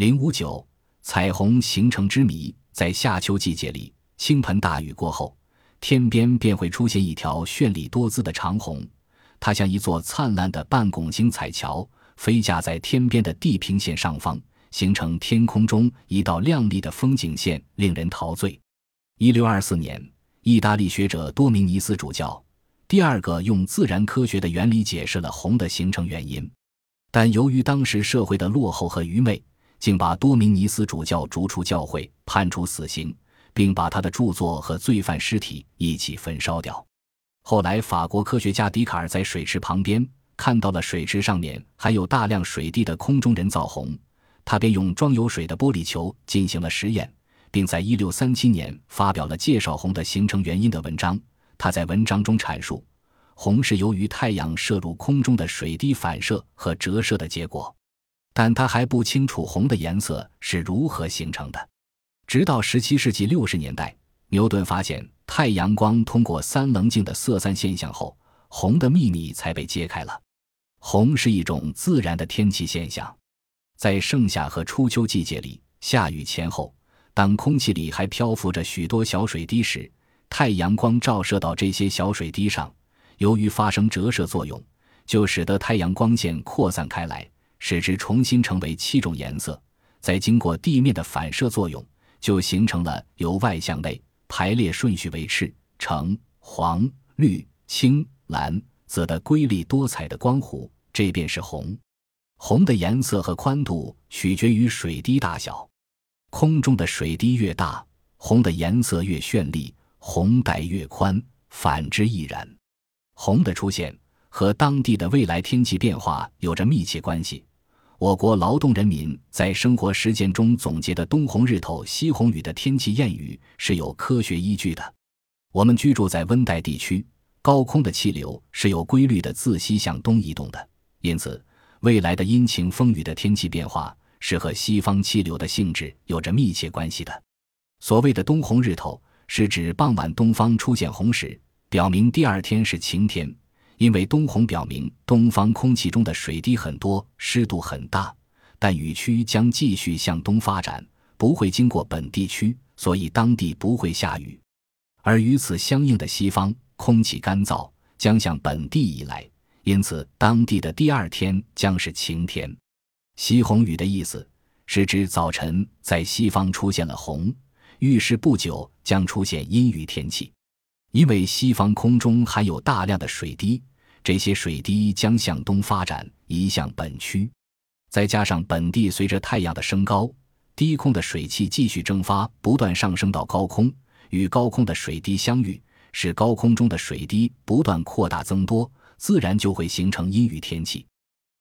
零五九，彩虹形成之谜，在夏秋季节里，倾盆大雨过后，天边便会出现一条绚丽多姿的长虹，它像一座灿烂的半拱形彩桥，飞架在天边的地平线上方，形成天空中一道亮丽的风景线，令人陶醉。一六二四年，意大利学者多明尼斯主教第二个用自然科学的原理解释了虹的形成原因，但由于当时社会的落后和愚昧。竟把多明尼斯主教逐出教会，判处死刑，并把他的著作和罪犯尸体一起焚烧掉。后来，法国科学家笛卡尔在水池旁边看到了水池上面还有大量水滴的空中人造虹，他便用装有水的玻璃球进行了实验，并在1637年发表了介绍虹的形成原因的文章。他在文章中阐述，虹是由于太阳射入空中的水滴反射和折射的结果。但他还不清楚红的颜色是如何形成的。直到17世纪60年代，牛顿发现太阳光通过三棱镜的色散现象后，红的秘密才被揭开了。红是一种自然的天气现象，在盛夏和初秋季节里，下雨前后，当空气里还漂浮着许多小水滴时，太阳光照射到这些小水滴上，由于发生折射作用，就使得太阳光线扩散开来。使之重新成为七种颜色，再经过地面的反射作用，就形成了由外向内排列顺序为赤、橙、黄、绿、青、蓝、紫的瑰丽多彩的光弧，这便是红。红的颜色和宽度取决于水滴大小，空中的水滴越大，红的颜色越绚丽，红带越宽，反之亦然。红的出现和当地的未来天气变化有着密切关系。我国劳动人民在生活实践中总结的“东红日头，西红雨”的天气谚语是有科学依据的。我们居住在温带地区，高空的气流是有规律的自西向东移动的，因此未来的阴晴风雨的天气变化是和西方气流的性质有着密切关系的。所谓的“东红日头”，是指傍晚东方出现红时，表明第二天是晴天。因为东红表明东方空气中的水滴很多，湿度很大，但雨区将继续向东发展，不会经过本地区，所以当地不会下雨。而与此相应的西方空气干燥，将向本地移来，因此当地的第二天将是晴天。西红雨的意思是指早晨在西方出现了红，预示不久将出现阴雨天气。因为西方空中含有大量的水滴。这些水滴将向东发展，移向本区，再加上本地随着太阳的升高，低空的水汽继续蒸发，不断上升到高空，与高空的水滴相遇，使高空中的水滴不断扩大增多，自然就会形成阴雨天气。